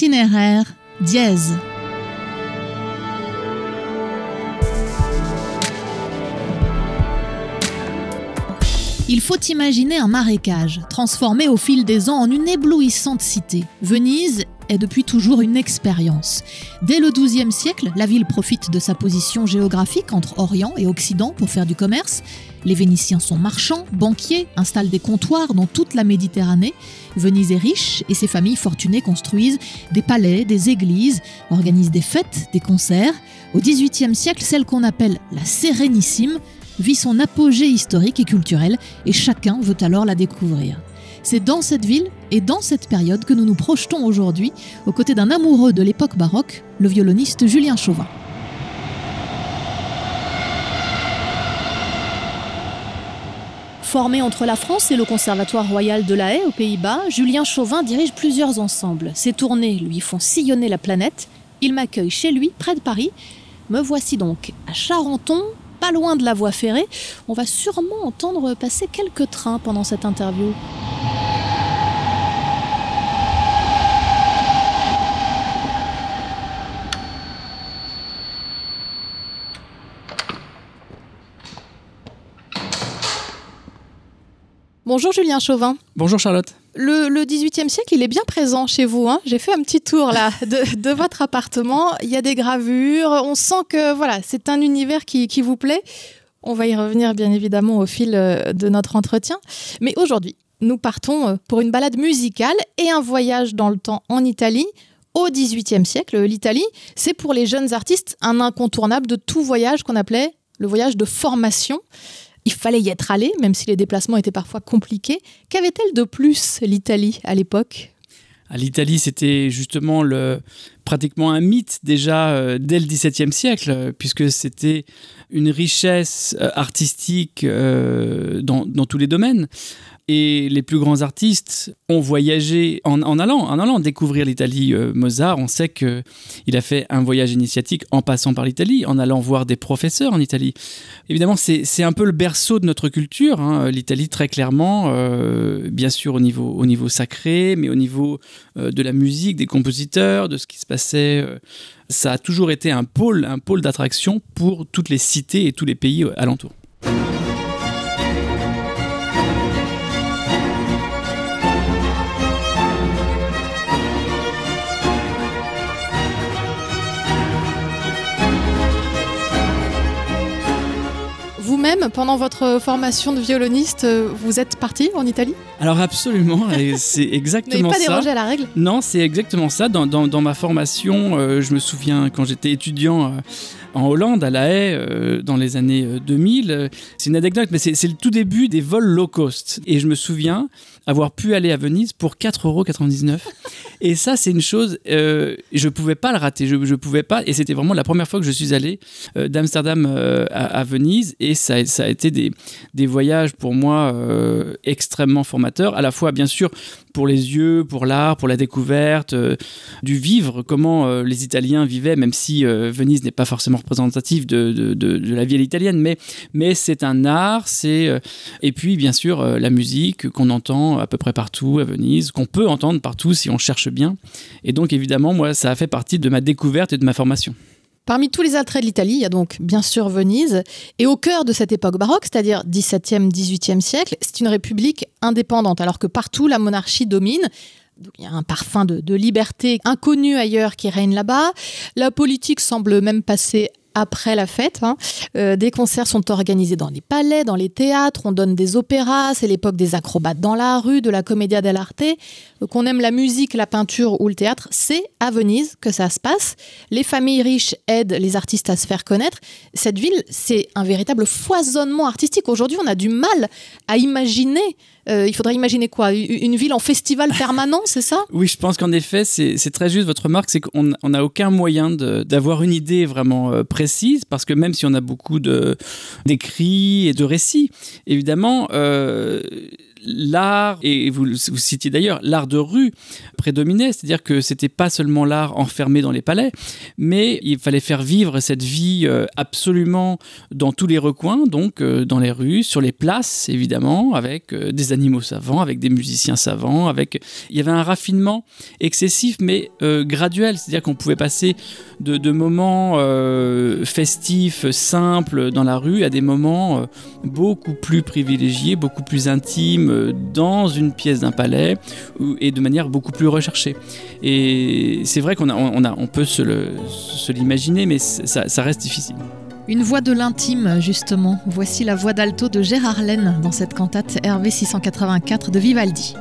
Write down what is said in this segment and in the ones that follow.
Itinéraire dièse. Il faut imaginer un marécage, transformé au fil des ans en une éblouissante cité. Venise est depuis toujours une expérience. Dès le XIIe siècle, la ville profite de sa position géographique entre Orient et Occident pour faire du commerce. Les Vénitiens sont marchands, banquiers, installent des comptoirs dans toute la Méditerranée. Venise est riche et ses familles fortunées construisent des palais, des églises, organisent des fêtes, des concerts. Au XVIIIe siècle, celle qu'on appelle la Sérénissime vit son apogée historique et culturel et chacun veut alors la découvrir. C'est dans cette ville et dans cette période que nous nous projetons aujourd'hui aux côtés d'un amoureux de l'époque baroque, le violoniste Julien Chauvin. Formé entre la France et le Conservatoire royal de La Haye aux Pays-Bas, Julien Chauvin dirige plusieurs ensembles. Ses tournées lui font sillonner la planète. Il m'accueille chez lui, près de Paris. Me voici donc à Charenton, pas loin de la voie ferrée. On va sûrement entendre passer quelques trains pendant cette interview. Bonjour Julien Chauvin. Bonjour Charlotte. Le, le 18e siècle, il est bien présent chez vous. Hein. J'ai fait un petit tour là de, de, votre appartement. Il y a des gravures. On sent que voilà, c'est un univers qui, qui, vous plaît. On va y revenir bien évidemment au fil euh, de notre entretien. Mais aujourd'hui, nous partons euh, pour une balade musicale et un voyage dans le temps en Italie. Au 18e siècle, l'Italie, c'est pour les jeunes artistes un incontournable de tout voyage qu'on appelait le voyage de formation il fallait y être allé, même si les déplacements étaient parfois compliqués. Qu'avait-elle de plus, l'Italie, à l'époque? l'Italie, c'était justement le, pratiquement un mythe déjà euh, dès le XVIIe siècle, puisque c'était une richesse euh, artistique euh, dans, tous les domaines. Et les plus grands artistes ont voyagé en, allant, en allant découvrir l'Italie. Euh, Mozart, on sait qu'il a fait un voyage initiatique en passant par l'Italie, en allant voir des professeurs en Italie. Évidemment, c'est un peu le berceau de notre culture, hein, l'Italie très clairement, euh, bien sûr au niveau, au niveau sacré, mais au niveau euh, de la musique, des compositeurs, de ce qui se passait. Ça a toujours été un pôle, un pôle d'attraction pour toutes les cités et tous les pays alentours. Pendant votre formation de violoniste, euh, vous êtes parti en Italie Alors absolument, c'est exactement ça. Vous pas dérogé à la règle Non, c'est exactement ça. Dans, dans, dans ma formation, euh, je me souviens quand j'étais étudiant euh, en Hollande, à La Haye, euh, dans les années 2000. Euh, c'est une anecdote, mais c'est le tout début des vols low cost. Et je me souviens avoir pu aller à Venise pour 4,99€. Et ça, c'est une chose, euh, je ne pouvais pas le rater. Je ne pouvais pas. Et c'était vraiment la première fois que je suis allé euh, d'Amsterdam à, à, Venise. Et ça, ça a été des, voyages pour moi euh, extrêmement formateurs. À la fois, bien sûr, pour les yeux, pour l'art, pour la découverte, euh, du vivre, comment euh, les Italiens vivaient, même si Venise n'est pas forcément représentative de, la vie à l'italienne. Mais, mais c'est un art. c'est Et puis, bien sûr, la musique qu'on entend à peu près partout à Venise, qu'on peut entendre partout si on cherche bien. Et donc, évidemment, moi, ça a fait partie de ma découverte et de ma formation. Parmi tous les attraits de l'Italie, il y a donc bien sûr Venise. Et au cœur de cette époque baroque, c'est-à-dire 17e, 18e siècle, c'est une république indépendante, alors que partout la monarchie domine. Il y a un parfum de, de liberté inconnu ailleurs qui règne là-bas. La politique semble même passer après la fête. Hein. Euh, des concerts sont organisés dans les palais, dans les théâtres, on donne des opéras, c'est l'époque des acrobates dans la rue, de la commedia dell'arte. Euh, qu'on aime la musique, la peinture ou le théâtre, c'est à Venise que ça se passe. Les familles riches aident les artistes à se faire connaître. Cette ville, c'est un véritable foisonnement artistique. Aujourd'hui, on a du mal à imaginer euh, il faudrait imaginer quoi? Une ville en festival permanent, c'est ça? Oui, je pense qu'en effet, c'est très juste votre remarque, c'est qu'on n'a aucun moyen d'avoir une idée vraiment euh, parce que même si on a beaucoup d'écrits et de récits, évidemment, euh, l'art, et vous, vous citiez d'ailleurs, l'art de rue prédominait, c'est-à-dire que c'était pas seulement l'art enfermé dans les palais, mais il fallait faire vivre cette vie euh, absolument dans tous les recoins, donc euh, dans les rues, sur les places évidemment, avec euh, des animaux savants, avec des musiciens savants, avec il y avait un raffinement excessif mais graduel, c'est-à-dire qu'on pouvait passer de, de moments festifs, simples dans la rue à des moments beaucoup plus privilégiés, beaucoup plus intimes dans une pièce d'un palais et de manière beaucoup plus recherchée. Et c'est vrai qu'on a, on a, on peut se l'imaginer, mais ça, reste difficile. Une voix de l'intime, justement. Voici la voix d'alto de Gérard Laine dans cette cantate RV 684 de Vivaldi.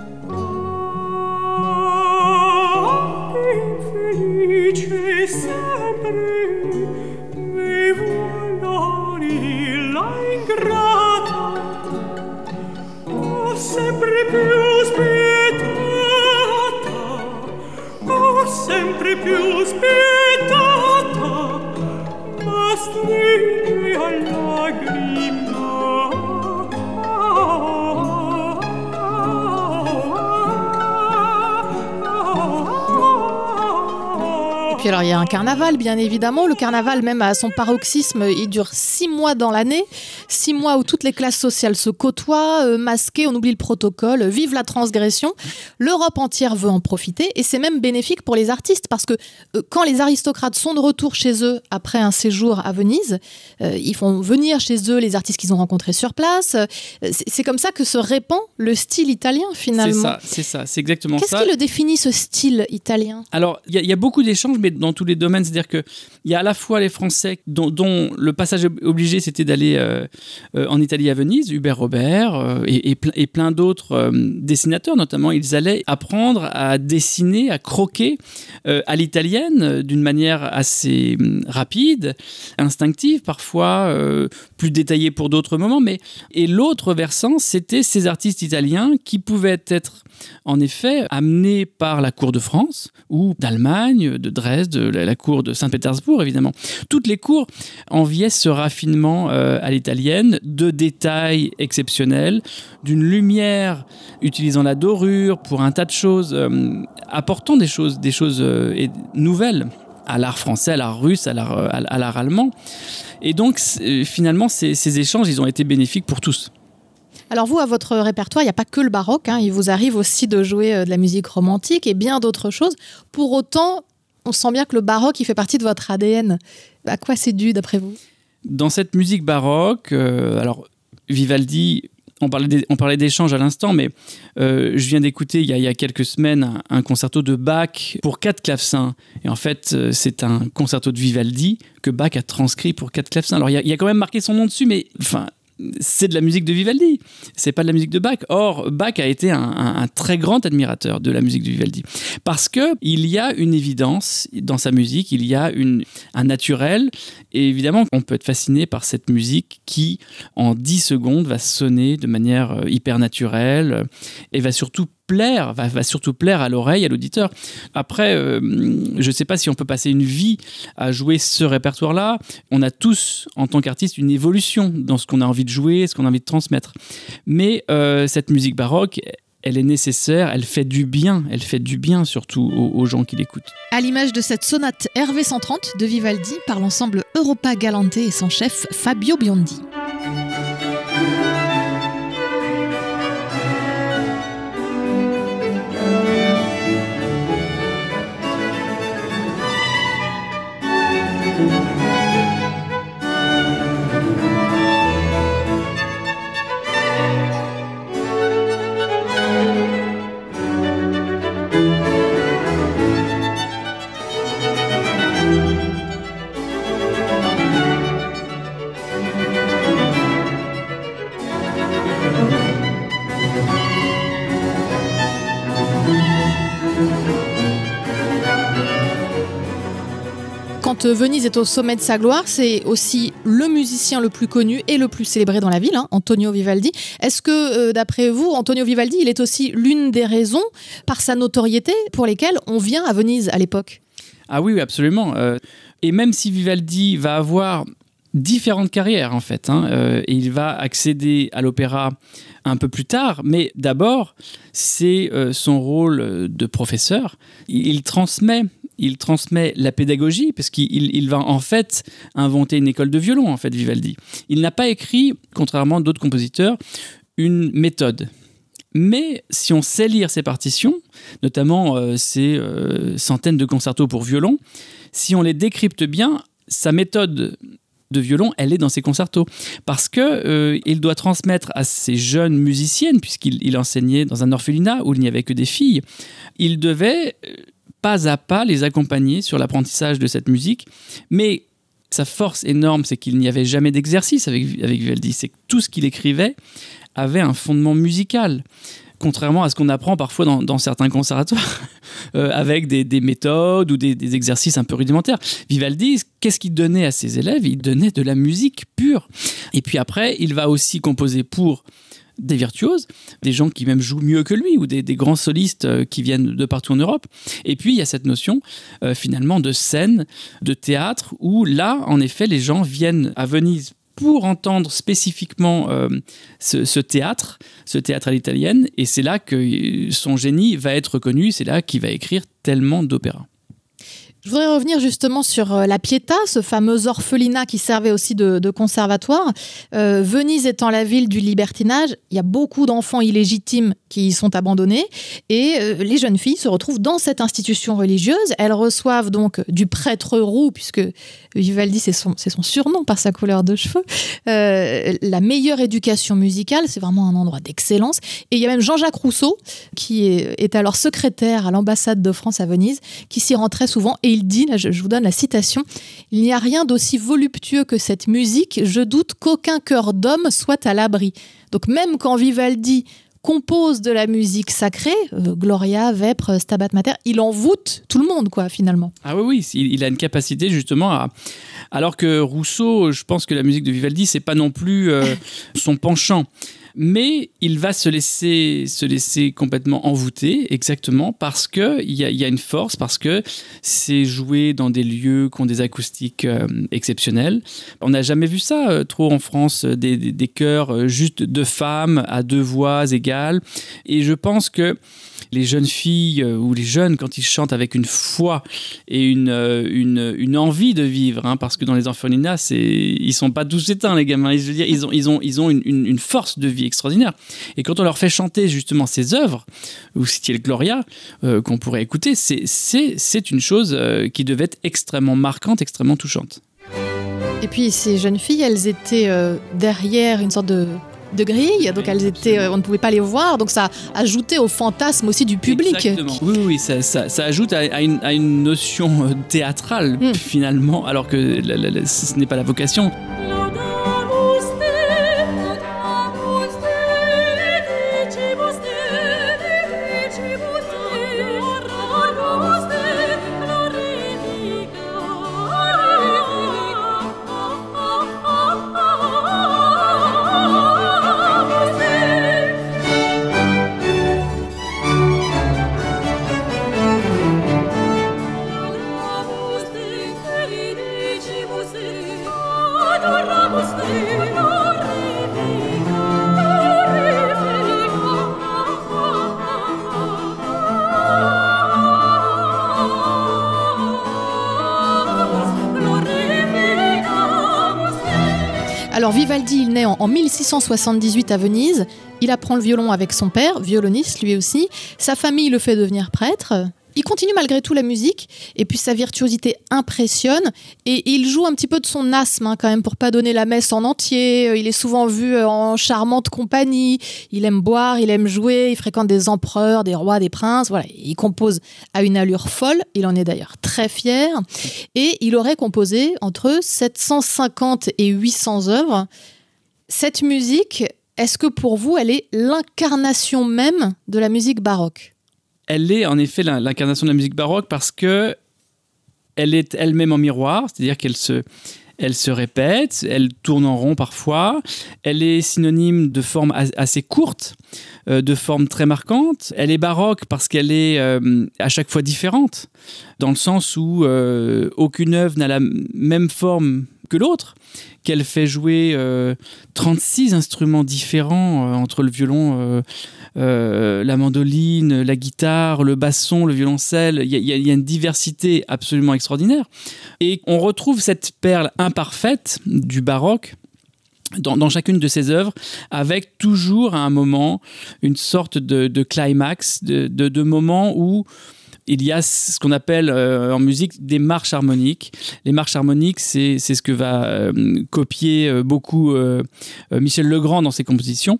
Un carnaval bien évidemment. Le carnaval même à son paroxysme, il dure six mois dans l'année, six mois où toutes les classes sociales se côtoient, euh, masquées, on oublie le protocole, vive la transgression. L'Europe entière veut en profiter et c'est même bénéfique pour les artistes parce que euh, quand les aristocrates sont de retour chez eux après un séjour à Venise, euh, ils font venir chez eux les artistes qu'ils ont rencontrés sur place. c'est comme ça que se répand le style italien finalement. C'est ça, c'est ça, c'est exactement ça. Qu'est-ce qui le définit ce style italien? Alors il y, y, a beaucoup d'échanges, mais dans tous les domaines. C'est-à-dire qu'il y a à la fois les Français dont, le passage obligé, c'était d'aller euh, euh, en Italie à Venise, Hubert Robert euh, et, et, plein d'autres dessinateurs, notamment, ils allaient apprendre à dessiner, à croquer à l'italienne d'une manière assez hum, rapide, instinctive, parfois plus détaillée pour d'autres moments. Mais, et l'autre versant, c'était ces artistes italiens qui pouvaient être en effet amenés par la cour de France ou d'Allemagne, de Dresde, la, cour de Saint-Pétersbourg évidemment. Toutes les cours enviaient ce raffinement euh, à l'italienne, de détails exceptionnels, d'une lumière utilisant la dorure pour un tas de choses, euh, apportant des choses, des choses euh, nouvelles à l'art français, à l'art russe, à l'art allemand. Et donc, finalement, ces échanges, ils ont été bénéfiques pour tous. Alors vous, à votre répertoire, il n'y a pas que le baroque, hein. il vous arrive aussi de jouer de la musique romantique et bien d'autres choses. Pour autant, on sent bien que le baroque, il fait partie de votre ADN. À quoi c'est dû, d'après vous? Dans cette musique baroque, euh, alors Vivaldi, on parlait d'échanges à l'instant, mais euh, je viens d'écouter il, y a quelques semaines un, concerto de Bach pour quatre clavecins. Et en fait, c'est un concerto de Vivaldi que Bach a transcrit pour quatre clavecins. Alors, il y, a, il y, a, quand même marqué son nom dessus, mais enfin, c'est de la musique de Vivaldi, c'est pas de la musique de Bach. Or, Bach a été un, très grand admirateur de la musique de Vivaldi. Parce que il y a une évidence dans sa musique, il y a un naturel, et évidemment, on peut être fasciné par cette musique qui, en 10 secondes, va sonner de manière euh, hyper naturelle et va surtout plaire, va, surtout plaire à l'oreille, à l'auditeur. Après, euh, je ne sais pas si on peut passer une vie à jouer ce répertoire-là. On a tous, en tant qu'artiste, une évolution dans ce qu'on a envie de jouer, ce qu'on a envie de transmettre. Mais euh, cette musique baroque, elle est nécessaire, elle fait du bien, elle fait du bien surtout aux, aux gens qui l'écoutent. À l'image de cette sonate RV 130 de Vivaldi par l'ensemble Europa Galante et son chef Fabio Biondi. Venise est au sommet de sa gloire, c'est aussi le musicien le plus connu et le plus célébré dans la ville, hein, Antonio Vivaldi. Est-ce que, euh, d'après vous, Antonio Vivaldi, il est aussi l'une des raisons, par sa notoriété, pour lesquelles on vient à Venise à l'époque? Ah oui, absolument. Euh, et même si Vivaldi va avoir différentes carrières en fait. Hein. Euh, et il va accéder à l'opéra un peu plus tard, mais d'abord, c'est euh, son rôle de professeur. Il, transmet. Il transmet la pédagogie parce qu'il il va en fait inventer une école de violon en fait Vivaldi. Il n'a pas écrit, contrairement à d'autres compositeurs, une méthode. Mais si on sait lire ses partitions, notamment euh, ses centaines de concertos pour violon, si on les décrypte bien, sa méthode de violon, elle est dans ses concertos. Parce que euh, il doit transmettre à ces jeunes musiciennes, puisqu'il enseignait dans un orphelinat où il n'y avait que des filles, il devait euh, pas à pas les accompagner sur l'apprentissage de cette musique. Mais sa force énorme, c'est qu'il n'y avait jamais d'exercice avec, Vivaldi. C'est que tout ce qu'il écrivait avait un fondement musical contrairement à ce qu'on apprend parfois dans, certains conservatoires, euh, avec des, méthodes ou des, exercices un peu rudimentaires. Vivaldi, qu'est-ce qu'il donnait à ses élèves? Il donnait de la musique pure. Et puis après, il va aussi composer pour des virtuoses, des gens qui même jouent mieux que lui, ou des, grands solistes euh, qui viennent de partout en Europe. Et puis il y a cette notion euh, finalement de scène, de théâtre, où là, en effet, les gens viennent à Venise pour entendre spécifiquement euh, ce, théâtre, ce théâtre à l'italienne, et c'est là que son génie va être reconnu, c'est là qu'il va écrire tellement d'opéras. Je voudrais revenir justement sur euh, la Pietà, ce fameux orphelinat qui servait aussi de, conservatoire. Euh, Venise étant la ville du libertinage, il y a beaucoup d'enfants illégitimes qui y sont abandonnés et euh, les jeunes filles se retrouvent dans cette institution religieuse. Elles reçoivent donc du prêtre roux, puisque Vivaldi c'est son, surnom par sa couleur de cheveux, la meilleure éducation musicale, c'est vraiment un endroit d'excellence. Et il y a même Jean-Jacques Rousseau, qui est, alors secrétaire à l'ambassade de France à Venise, qui s'y rend très souvent et il dit, je, vous donne la citation, Il n'y a rien d'aussi voluptueux que cette musique, je doute qu'aucun cœur d'homme soit à l'abri. Donc même quand Vivaldi compose de la musique sacrée, euh, Gloria, Vêpres, Stabat Mater, il envoûte tout le monde, quoi, finalement. Ah oui, oui, il a une capacité justement à. Alors que Rousseau, je pense que la musique de Vivaldi, c'est pas non plus euh, son penchant mais il va se laisser, se laisser complètement envoûter, exactement, parce qu'il y a, y a une force, parce que c'est joué dans des lieux qui ont des acoustiques euh, exceptionnelles. On n'a jamais vu ça euh, trop en France, des, des, des chœurs euh, juste de femmes à deux voix égales. Et je pense que les jeunes filles euh, ou les jeunes, quand ils chantent avec une foi et une, euh, une, envie de vivre, hein, parce que dans les orphelinats, c'est, ils sont pas tous éteints, les gamins. Ils, ont, ils ont, ils ont une, une, force de vie extraordinaire. Et quand on leur fait chanter justement ces œuvres, ou le Gloria, euh, qu'on pourrait écouter, c'est, c'est, c'est une chose qui devait être extrêmement marquante, extrêmement touchante. Et puis ces jeunes filles, elles étaient derrière une sorte de de grille, donc elles étaient, euh, on ne pouvait pas les voir, donc ça ajoutait au fantasme aussi du public. Exactement. Oui, oui, ça, ça, ajoute à, une, notion euh, théâtrale hmm. finalement, alors que ce n'est pas la vocation. Alors Vivaldi, il naît en, 1678 à Venise. Il apprend le violon avec son père, violoniste lui aussi. Sa famille le fait devenir prêtre. Il continue malgré tout la musique et puis sa virtuosité impressionne et il joue un petit peu de son asthme hein, quand même pour pas donner la messe en entier. Il est souvent vu euh, en charmante compagnie. Il aime boire, il aime jouer, il fréquente des empereurs, des rois, des princes. Voilà, il compose à une allure folle. Il en est d'ailleurs très fier et il aurait composé entre 750 et 800 œuvres. Cette musique, est-ce que pour vous, elle est l'incarnation même de la musique baroque? Elle est en effet l'incarnation de la musique baroque parce que elle est elle-même en miroir, c'est-à-dire qu'elle se, elle se répète, elle tourne en rond parfois, elle est synonyme de formes assez courtes, euh, de formes très marquantes. Elle est baroque parce qu'elle est euh, à chaque fois différente, dans le sens où euh, aucune œuvre n'a la même forme que l'autre, qu'elle fait jouer 36 instruments différents entre le violon, la mandoline, la guitare, le basson, le violoncelle. Il y, a une diversité absolument extraordinaire. Et on retrouve cette perle imparfaite du baroque dans, chacune de ses œuvres, avec toujours à un moment une sorte de, climax, de, moment où il y a ce qu'on appelle euh, en musique des marches harmoniques. Les marches harmoniques, c'est ce que va euh, copier euh, beaucoup Michel Legrand dans ses compositions.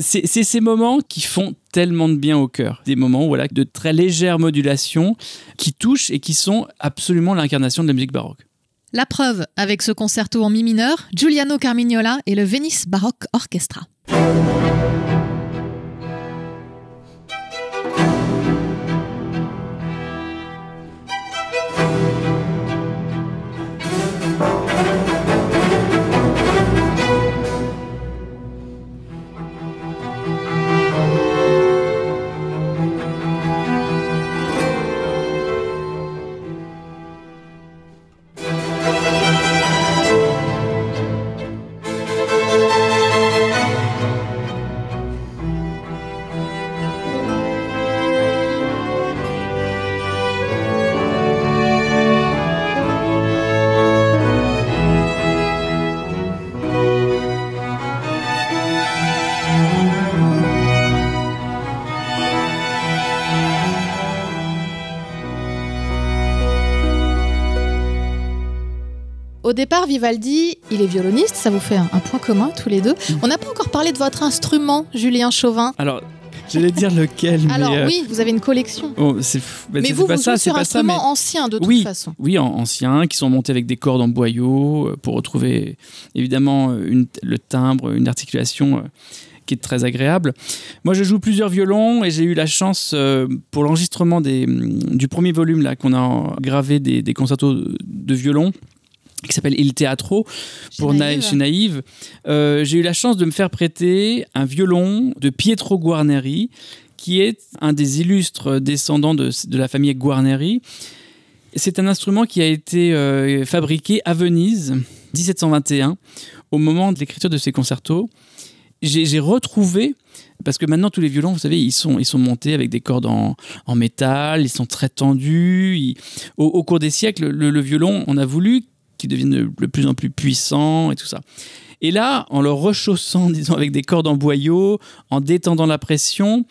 C'est ces moments qui font tellement de bien au cœur. Des moments voilà, de très légère modulation qui touchent et qui sont absolument l'incarnation de la musique baroque. La preuve avec ce concerto en mi mineur, Giuliano Carmignola et le Venice Baroque Orchestra. Départ, Vivaldi, il est violoniste, ça vous fait un, point commun tous les deux. Mm. On n'a pas encore parlé de votre instrument, Julien Chauvin. Alors, J'allais dire lequel. Alors euh, oui, vous avez une collection. Oh, mais vous, pas vous ça, sur un instrument ancien de toute oui, façon. Oui, anciens, qui sont montés avec des cordes en boyau euh, pour retrouver évidemment une, le timbre, une articulation euh, qui est très agréable. Moi, je joue plusieurs violons et j'ai eu la chance pour l'enregistrement du premier volume là qu'on a gravé des, des concertos de violon qui s'appelle Il Teatro pour Naïve. Naïve. Euh, j'ai eu la chance de me faire prêter un violon de Pietro Guarneri, qui est un des illustres descendants de, la famille Guarneri. C'est un instrument qui a été euh, fabriqué à Venise, 1721, au moment de l'écriture de ces concertos. J'ai retrouvé, parce que maintenant tous les violons, vous savez, ils sont, ils sont montés avec des cordes en, métal, ils sont très tendus. au, cours des siècles, le violon, on a voulu qui deviennent de plus en plus puissants et tout ça. Et là, en le rechaussant, disons, avec des cordes en boyau, en détendant la pression,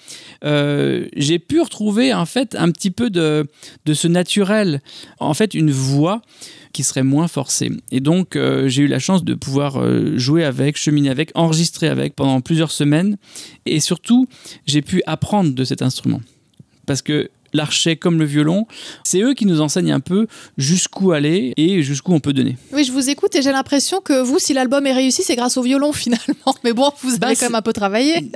euh, j'ai pu retrouver en fait un petit peu de, de ce naturel, en fait une voix qui serait moins forcée. Et donc, euh, j'ai eu la chance de pouvoir euh, jouer avec, cheminer avec, enregistrer avec pendant plusieurs semaines. Et surtout, j'ai pu apprendre de cet instrument. Parce que l'archet comme le violon, c'est eux qui nous enseignent un peu jusqu'où aller et jusqu'où on peut donner. Oui, je vous écoute et j'ai l'impression que vous, si l'album est réussi, c'est grâce au violon finalement. Mais bon, vous avez bah, quand même un peu travaillé.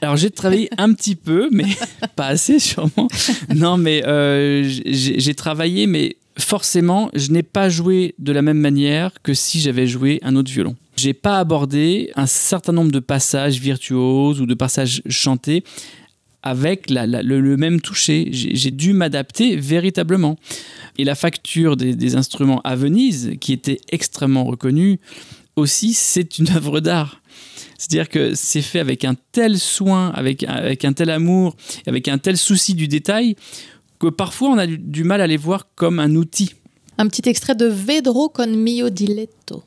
alors j'ai travaillé un petit peu, mais pas assez sûrement. Non, mais euh, j'ai travaillé, mais forcément, je n'ai pas joué de la même manière que si j'avais joué un autre violon. J'ai pas abordé un certain nombre de passages virtuoses ou de passages chantés avec le, même toucher. J'ai dû m'adapter véritablement. Et la facture des, instruments à Venise, qui était extrêmement reconnue, aussi, c'est une œuvre d'art. C'est-à-dire que c'est fait avec un tel soin, avec, un tel amour, avec un tel souci du détail, que parfois on a du, du mal à les voir comme un outil. Un petit extrait de Vedro con mio diletto.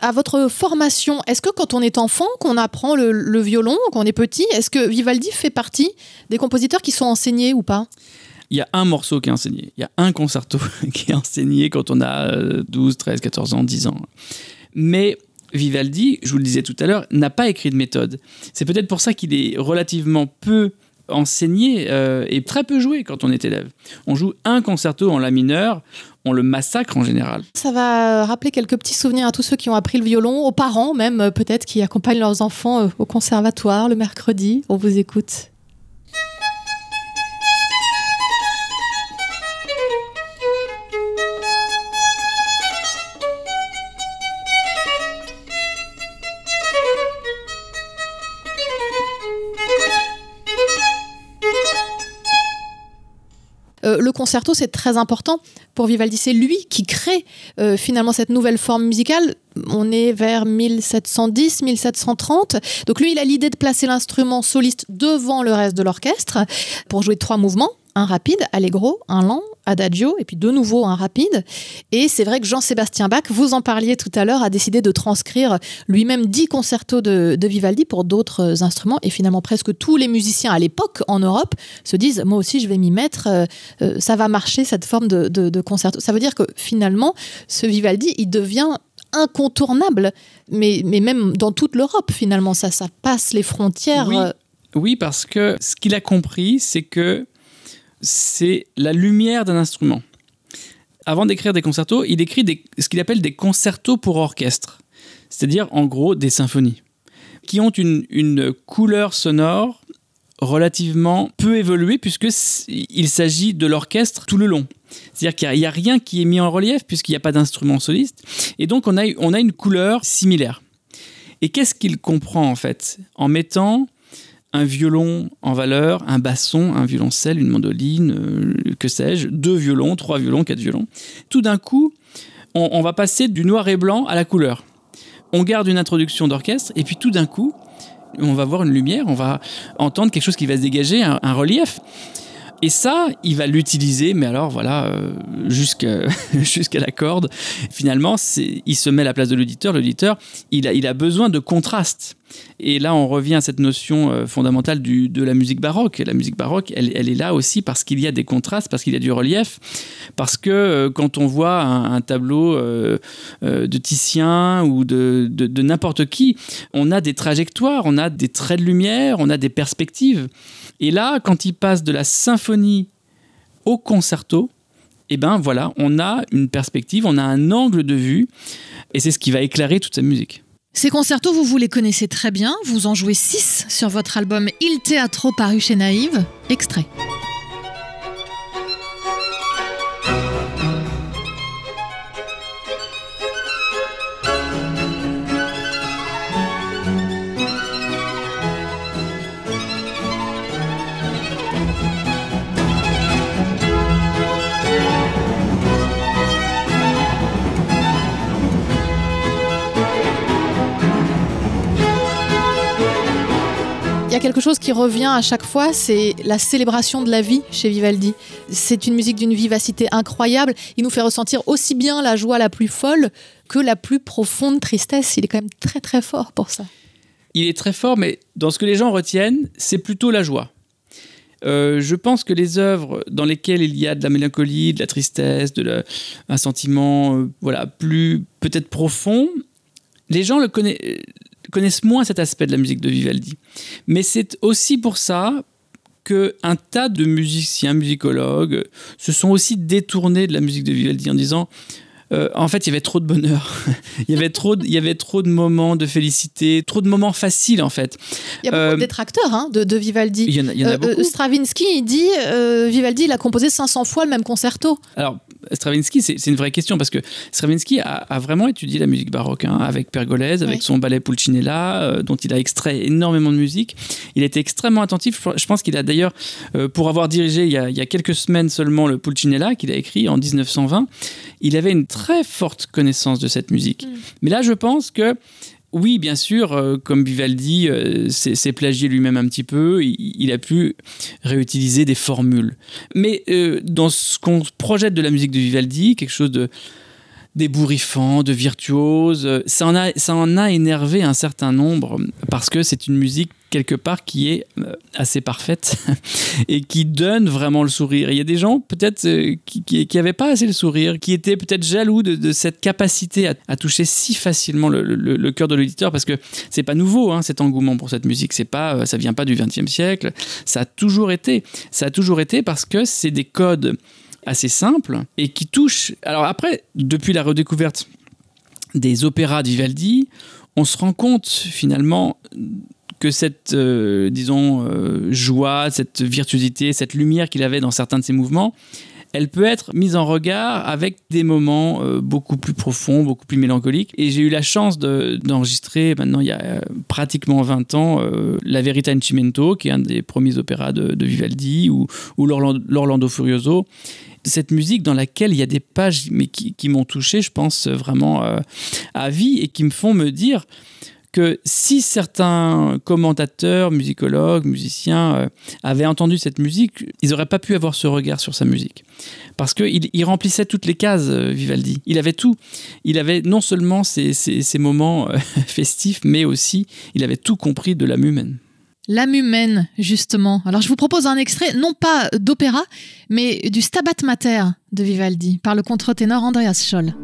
À, votre formation. Est-ce que quand on est enfant, qu'on apprend le, violon, qu'on est petit, est-ce que Vivaldi fait partie des compositeurs qui sont enseignés ou pas? Il y a un morceau qui est enseigné, il y a un concerto qui est enseigné quand on a 12, 13, 14 ans, 10 ans. Mais Vivaldi, je vous le disais tout à l'heure, n'a pas écrit de méthode. C'est peut-être pour ça qu'il est relativement peu enseigné euh, et très peu joué quand on est élève. On joue un concerto en la mineur, on le massacre en général. Ça va rappeler quelques petits souvenirs à tous ceux qui ont appris le violon, aux parents même euh, peut-être qui accompagnent leurs enfants euh, au conservatoire le mercredi. On vous écoute. Euh, le concerto, c'est très important pour Vivaldi. C'est lui qui crée euh, finalement cette nouvelle forme musicale. On est vers 1710, 1730. Donc lui, il a l'idée de placer l'instrument soliste devant le reste de l'orchestre pour jouer trois mouvements un rapide, allegro, un lent, adagio, et puis de nouveau un rapide. Et c'est vrai que Jean-Sébastien Bach, vous en parliez tout à l'heure, a décidé de transcrire lui-même dix concertos de, Vivaldi pour d'autres instruments. Et finalement, presque tous les musiciens à l'époque en Europe se disent Moi aussi, je vais m'y mettre, euh, euh, ça va marcher cette forme de, concerto. Ça veut dire que finalement, ce Vivaldi, il devient incontournable, mais, mais même dans toute l'Europe, finalement, ça, ça passe les frontières. Oui. oui, parce que ce qu'il a compris, c'est que c'est la lumière d'un instrument. Avant d'écrire des concertos, il écrit ce qu'il appelle des concertos pour orchestre, c'est-à-dire en gros des symphonies, qui ont une, couleur sonore relativement peu évoluée puisqu'il s'agit de l'orchestre tout le long. C'est-à-dire qu'il n'y a, rien qui est mis en relief puisqu'il n'y a pas d'instrument soliste. Et donc on a, on a une couleur similaire. Et qu'est-ce qu'il comprend en fait En mettant un violon en valeur, un basson, un violoncelle, une mandoline, euh, que sais-je, deux violons, trois violons, quatre violons. Tout d'un coup, on, va passer du noir et blanc à la couleur. On garde une introduction d'orchestre et puis tout d'un coup, on va voir une lumière, on va entendre quelque chose qui va se dégager, un relief. Et ça, il va l'utiliser, mais alors voilà, euh, jusqu'à la corde. Finalement, il se met à la place de l'auditeur. L'auditeur, il a, il a besoin de contraste. Et là, on revient à cette notion euh, fondamentale de la musique baroque. La musique baroque, elle, elle est là aussi parce qu'il y a des contrastes, parce qu'il y a du relief, parce que euh, quand on voit un, tableau de Titien ou de, de n'importe qui, on a des trajectoires, on a des traits de lumière, on a des perspectives. Et là, quand il passe de la symphonie au concerto, eh ben voilà, on a une perspective, on a un angle de vue, et c'est ce qui va éclairer toute sa musique. Ces concertos, vous les connaissez très bien, vous en jouez six sur votre album Il Teatro paru chez Naïve. Extrait. Chose qui revient à chaque fois, c'est la célébration de la vie chez Vivaldi. C'est une musique d'une vivacité incroyable. Il nous fait ressentir aussi bien la joie la plus folle que la plus profonde tristesse. Il est quand même très très fort pour ça. Il est très fort, mais dans ce que les gens retiennent, c'est plutôt la joie. Euh, je pense que les œuvres dans lesquelles il y a de la mélancolie, de la tristesse, de un sentiment euh, voilà plus peut-être profond, les gens le connaissent connaissent moins cet aspect de la musique de Vivaldi. Mais c'est aussi pour ça que un tas de musiciens, musicologues se sont aussi détournés de la musique de Vivaldi en disant euh, en fait, il y avait trop de bonheur. il, y avait trop de, il y avait trop de moments de félicité, trop de moments faciles, en fait. Il y a beaucoup de euh, détracteurs hein, de, Vivaldi. Il y en a, euh, beaucoup. Stravinsky, il dit Vivaldi, il a composé 500 fois le même concerto. Alors, Stravinsky, c'est une vraie question parce que Stravinsky a, vraiment étudié la musique baroque hein, avec Pergolèse, avec son ballet Pulcinella, dont il a extrait énormément de musique. Il était extrêmement attentif. Je pense qu'il a d'ailleurs, pour avoir dirigé il y, a, il y, a, quelques semaines seulement le Pulcinella, qu'il a écrit en 1920, il avait une très forte connaissance de cette musique. Mm. Mais là, je pense que oui, bien sûr, euh, comme Vivaldi euh, s'est plagié lui-même un petit peu, il, a pu réutiliser des formules. Mais euh, dans ce qu'on projette de la musique de Vivaldi, quelque chose de d'ébouriffants, de virtuoses. Ça en, a, ça en a énervé un certain nombre parce que c'est une musique quelque part qui est euh, assez parfaite et qui donne vraiment le sourire. Il y a des gens peut-être euh, qui n'avaient pas assez le sourire, qui étaient peut-être jaloux de, cette capacité à, toucher si facilement le, cœur de l'auditeur parce que c'est pas nouveau hein, cet engouement pour cette musique. C'est pas, euh, ça vient pas du XXe siècle. Ça a toujours été. Ça a toujours été parce que c'est des codes assez simples et qui touchent. Alors après, depuis la redécouverte des opéras de Vivaldi, on se rend compte finalement que cette, euh, disons, euh, joie, cette virtuosité, cette lumière qu'il avait dans certains de ses mouvements, elle peut être mise en regard avec des moments euh, beaucoup plus profonds, beaucoup plus mélancoliques. Et j'ai eu la chance d'enregistrer, maintenant il y a pratiquement 20 ans, La Verita in Cimento, qui est un des premiers opéras de, Vivaldi, ou l'Orlando Furioso cette musique dans laquelle il y a des pages mais qui, m'ont touché, je pense vraiment à vie et qui me font me dire que si certains commentateurs, musicologues, musiciens euh, avaient entendu cette musique, ils n'auraient pas pu avoir ce regard sur sa musique. Parce qu'il il remplissait toutes les cases, euh, Vivaldi. Il avait tout. Il avait non seulement ces, moments euh, festifs, mais aussi il avait tout compris de l'âme humaine. L'âme humaine, justement. Alors je vous propose un extrait, non pas d'opéra, mais du Stabat Mater de Vivaldi, par le contre-ténor Andreas Scholl.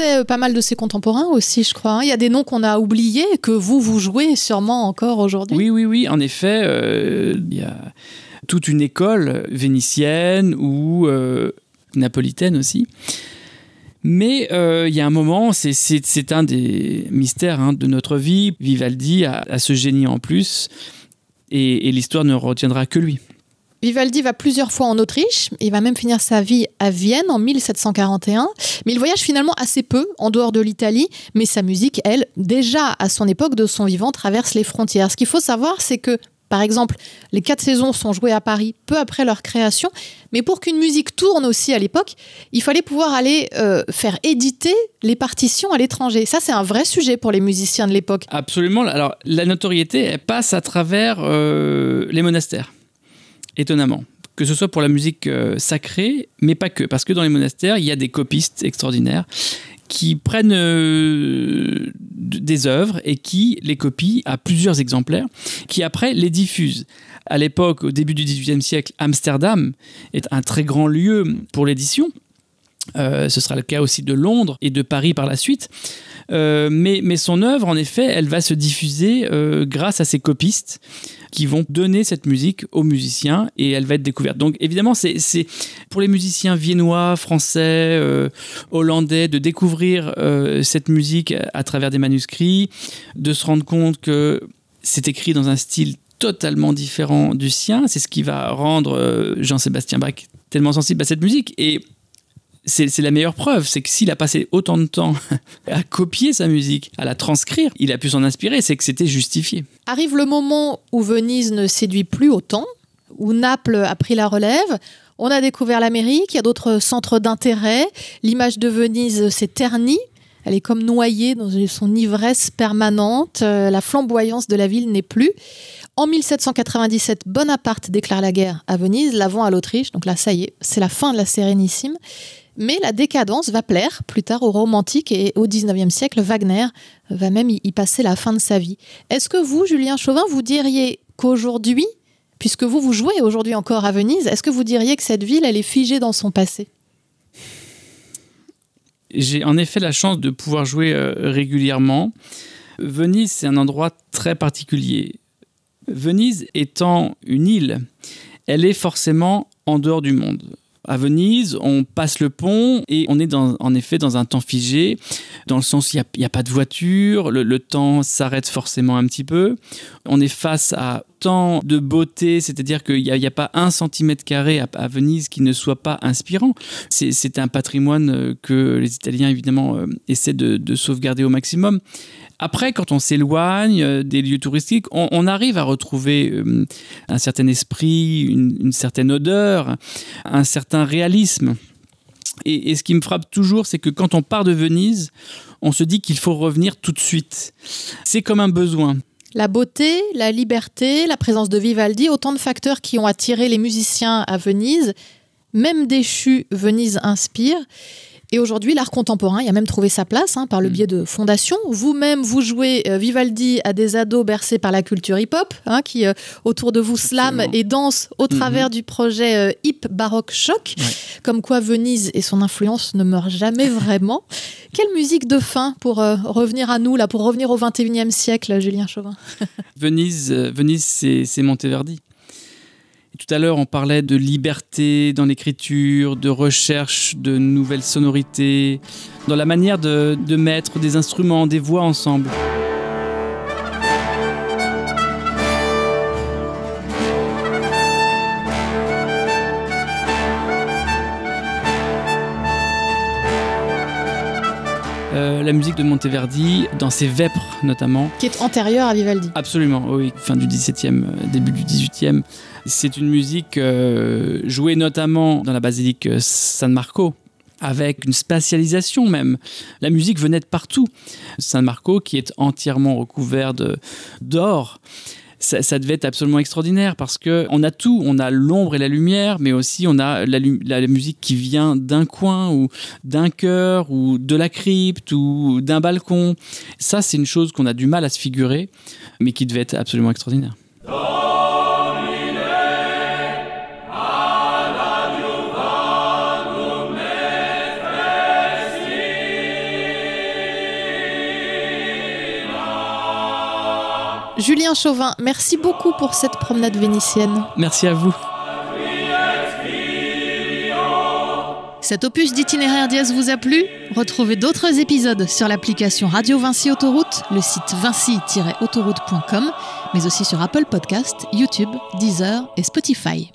Euh, pas mal de ses contemporains aussi, je crois. Hein. Il y a des noms qu'on a oubliés que vous, vous jouez sûrement encore aujourd'hui. Oui, oui, oui. En effet, euh, il y a toute une école vénitienne ou euh, napolitaine aussi. Mais il y a un moment, c'est un des mystères hein, de notre vie. Vivaldi a, ce génie en plus, et l'histoire ne retiendra que lui. Vivaldi va plusieurs fois en Autriche, il va même finir sa vie à Vienne en 1741, mais il voyage finalement assez peu en dehors de l'Italie, mais sa musique, elle, déjà à son époque de son vivant, traverse les frontières. Ce qu'il faut savoir, c'est que par exemple, les quatre saisons sont jouées à Paris peu après leur création, mais pour qu'une musique tourne aussi à l'époque, il fallait pouvoir aller euh, faire éditer les partitions à l'étranger. Ça, c'est un vrai sujet pour les musiciens de l'époque. Absolument. Alors, la notoriété, elle passe à travers euh, les monastères étonnamment. Que ce soit pour la musique euh, sacrée, mais pas que. Parce que dans les monastères, il y a des copistes extraordinaires qui prennent euh, des œuvres et qui les copient à plusieurs exemplaires, qui après les diffusent. À l'époque, au début du XVIIIe siècle, Amsterdam est un très grand lieu pour l'édition. Euh, ce sera le cas aussi de Londres et de Paris par la suite. mais, mais, son œuvre, en effet, elle va se diffuser grâce à ces copistes qui vont donner cette musique aux musiciens et elle va être découverte. Donc évidemment, c'est pour les musiciens viennois, français, euh, hollandais de découvrir euh, cette musique à travers des manuscrits, de se rendre compte que c'est écrit dans un style totalement différent du sien. C'est ce qui va rendre euh, Jean-Sébastien Bach tellement sensible à cette musique. Et c'est la meilleure preuve, c'est que s'il a passé autant de temps à copier sa musique, à la transcrire, il a pu s'en inspirer, c'est que c'était justifié. Arrive le moment où Venise ne séduit plus autant, où Naples a pris la relève. On a découvert l'Amérique, il y a d'autres centres d'intérêt. L'image de Venise s'est ternie. Elle est comme noyée dans son ivresse permanente. Euh, la flamboyance de la ville n'est plus. En 1797, Bonaparte déclare la guerre à Venise, l'avant à l'Autriche. Donc là, ça y est, c'est la fin de la Sérénissime. Mais la décadence va plaire plus tard aux romantiques et au 19e siècle, Wagner va même y passer la fin de sa vie. Est-ce que vous, Julien Chauvin, vous diriez qu'aujourd'hui, puisque vous, vous jouez aujourd'hui encore à Venise, est-ce que vous diriez que cette ville, elle est figée dans son passé? J'ai en effet la chance de pouvoir jouer euh, régulièrement. Venise, c'est un endroit très particulier. Venise étant une île, elle est forcément en dehors du monde à Venise, on passe le pont et on est dans, en effet dans un temps figé, dans le sens il n'y a, pas de voiture, le, temps s'arrête forcément un petit peu. On est face à tant de beauté, c'est-à-dire qu'il n'y a, pas un centimètre carré à, Venise qui ne soit pas inspirant. C'est un patrimoine euh, que les Italiens, évidemment, euh, essaient de sauvegarder au maximum. Après, quand on s'éloigne euh, des lieux touristiques, on, arrive à retrouver euh, un certain esprit, une, certaine odeur, un certain réalisme. Et, ce qui me frappe toujours, c'est que quand on part de Venise, on se dit qu'il faut revenir tout de suite. C'est comme un besoin. La beauté, la liberté, la présence de Vivaldi, autant de facteurs qui ont attiré les musiciens à Venise. Même déchu, Venise inspire. Et aujourd'hui, l'art contemporain, il a même trouvé sa place hein, par le mm. biais de fondations. Vous-même, vous jouez euh, Vivaldi à des ados bercés par la culture hip-hop, hein, qui euh, autour de vous slament et dansent au mm-hmm. travers du projet euh, Hip Baroque Choc. Comme quoi Venise et son influence ne meurent jamais vraiment. Quelle musique de fin pour revenir à nous, là, pour revenir au 21e siècle, Julien Chauvin? Venise, Venise c'est Monteverdi. Tout à l'heure, on parlait de liberté dans l'écriture, de recherche de nouvelles sonorités, dans la manière de, mettre des instruments, des voix ensemble. La musique de Monteverdi, dans ses vêpres notamment. Qui est antérieure à Vivaldi. Absolument, oui, fin du XVIIe, euh, début du XVIIIe. C'est une musique euh, jouée notamment dans la basilique San Marco, avec une spatialisation même. La musique venait de partout. San Marco, qui est entièrement recouvert d'or, ça, devait être absolument extraordinaire parce que on a tout, on a l'ombre et la lumière, mais aussi on a la, musique qui vient d'un coin ou d'un cœur ou de la crypte ou d'un balcon. Ça, c'est une chose qu'on a du mal à se figurer, mais qui devait être absolument extraordinaire. Julien Chauvin, merci beaucoup pour cette promenade vénitienne. Merci à vous. Cet opus d'itinéraire dièse vous a plu? Retrouvez d'autres épisodes sur l'application Radio Vinci Autoroute, le site vinci-autoroute.com, mais aussi sur Apple Podcast, YouTube, Deezer et Spotify.